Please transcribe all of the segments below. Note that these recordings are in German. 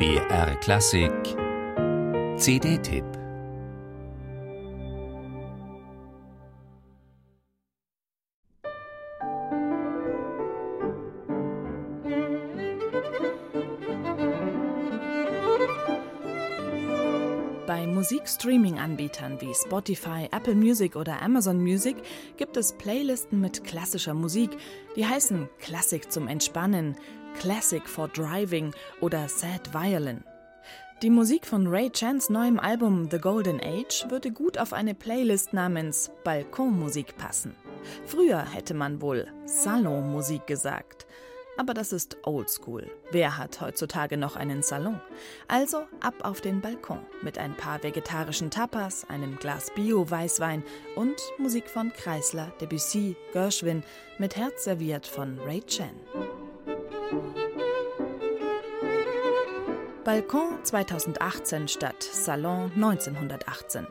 BR Klassik. CD-Tipp Bei Musikstreaming-Anbietern wie Spotify, Apple Music oder Amazon Music gibt es Playlisten mit klassischer Musik, die heißen Klassik zum Entspannen, Classic for Driving oder Sad Violin. Die Musik von Ray Chans neuem Album The Golden Age würde gut auf eine Playlist namens Balkonmusik passen. Früher hätte man wohl Salonmusik gesagt. Aber das ist oldschool. Wer hat heutzutage noch einen Salon? Also ab auf den Balkon mit ein paar vegetarischen Tapas, einem Glas Bio-Weißwein und Musik von Kreisler, Debussy, Gershwin mit Herz serviert von Ray Chan. Balkon 2018 statt Salon 1918.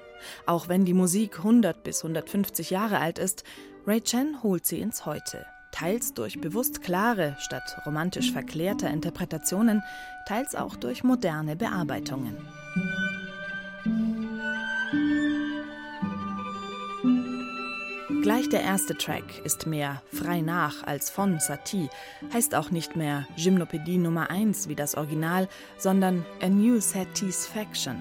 Auch wenn die Musik 100 bis 150 Jahre alt ist, Ray Chen holt sie ins Heute. Teils durch bewusst klare statt romantisch verklärter Interpretationen, teils auch durch moderne Bearbeitungen. Gleich der erste Track ist mehr frei nach als von Satie, heißt auch nicht mehr Gymnopädie Nummer 1 wie das Original, sondern A New Satisfaction.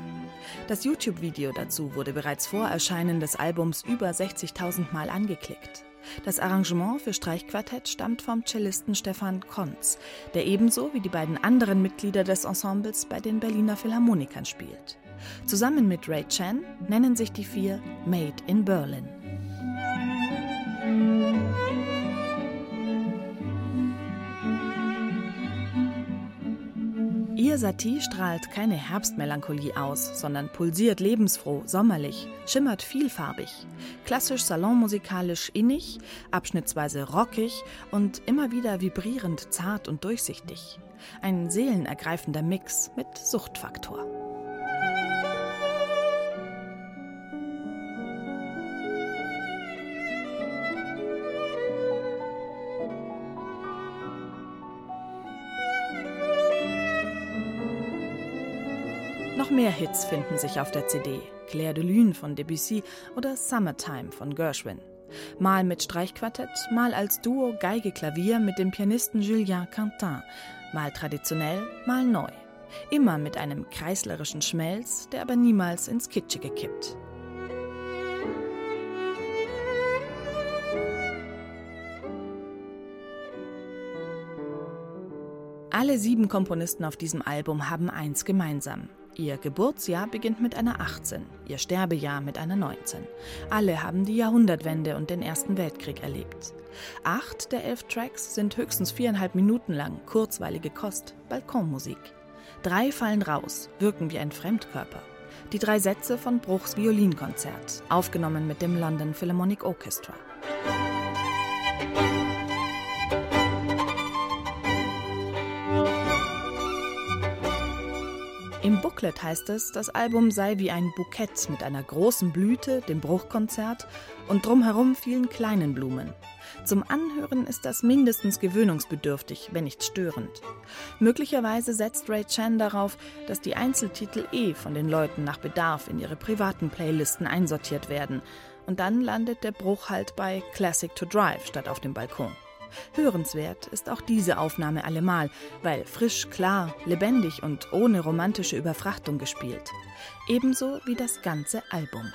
Das YouTube-Video dazu wurde bereits vor Erscheinen des Albums über 60.000 Mal angeklickt. Das Arrangement für Streichquartett stammt vom Cellisten Stefan Konz, der ebenso wie die beiden anderen Mitglieder des Ensembles bei den Berliner Philharmonikern spielt. Zusammen mit Ray Chan nennen sich die vier Made in Berlin. Ihr Satie strahlt keine Herbstmelancholie aus, sondern pulsiert lebensfroh, sommerlich, schimmert vielfarbig, klassisch salonmusikalisch innig, abschnittsweise rockig und immer wieder vibrierend zart und durchsichtig. Ein seelenergreifender Mix mit Suchtfaktor. Noch mehr Hits finden sich auf der CD. Claire de Lune von Debussy oder Summertime von Gershwin. Mal mit Streichquartett, mal als Duo Geige-Klavier mit dem Pianisten Julien Quentin. Mal traditionell, mal neu. Immer mit einem kreislerischen Schmelz, der aber niemals ins Kitschige kippt. Alle sieben Komponisten auf diesem Album haben eins gemeinsam. Ihr Geburtsjahr beginnt mit einer 18, ihr Sterbejahr mit einer 19. Alle haben die Jahrhundertwende und den Ersten Weltkrieg erlebt. Acht der elf Tracks sind höchstens viereinhalb Minuten lang, kurzweilige Kost, Balkonmusik. Drei fallen raus, wirken wie ein Fremdkörper. Die drei Sätze von Bruchs Violinkonzert, aufgenommen mit dem London Philharmonic Orchestra. Booklet heißt es, das Album sei wie ein Bukett mit einer großen Blüte, dem Bruchkonzert und drumherum vielen kleinen Blumen. Zum Anhören ist das mindestens gewöhnungsbedürftig, wenn nicht störend. Möglicherweise setzt Ray Chan darauf, dass die Einzeltitel eh von den Leuten nach Bedarf in ihre privaten Playlisten einsortiert werden. Und dann landet der Bruch halt bei Classic to Drive statt auf dem Balkon. Hörenswert ist auch diese Aufnahme allemal, weil frisch, klar, lebendig und ohne romantische Überfrachtung gespielt. Ebenso wie das ganze Album.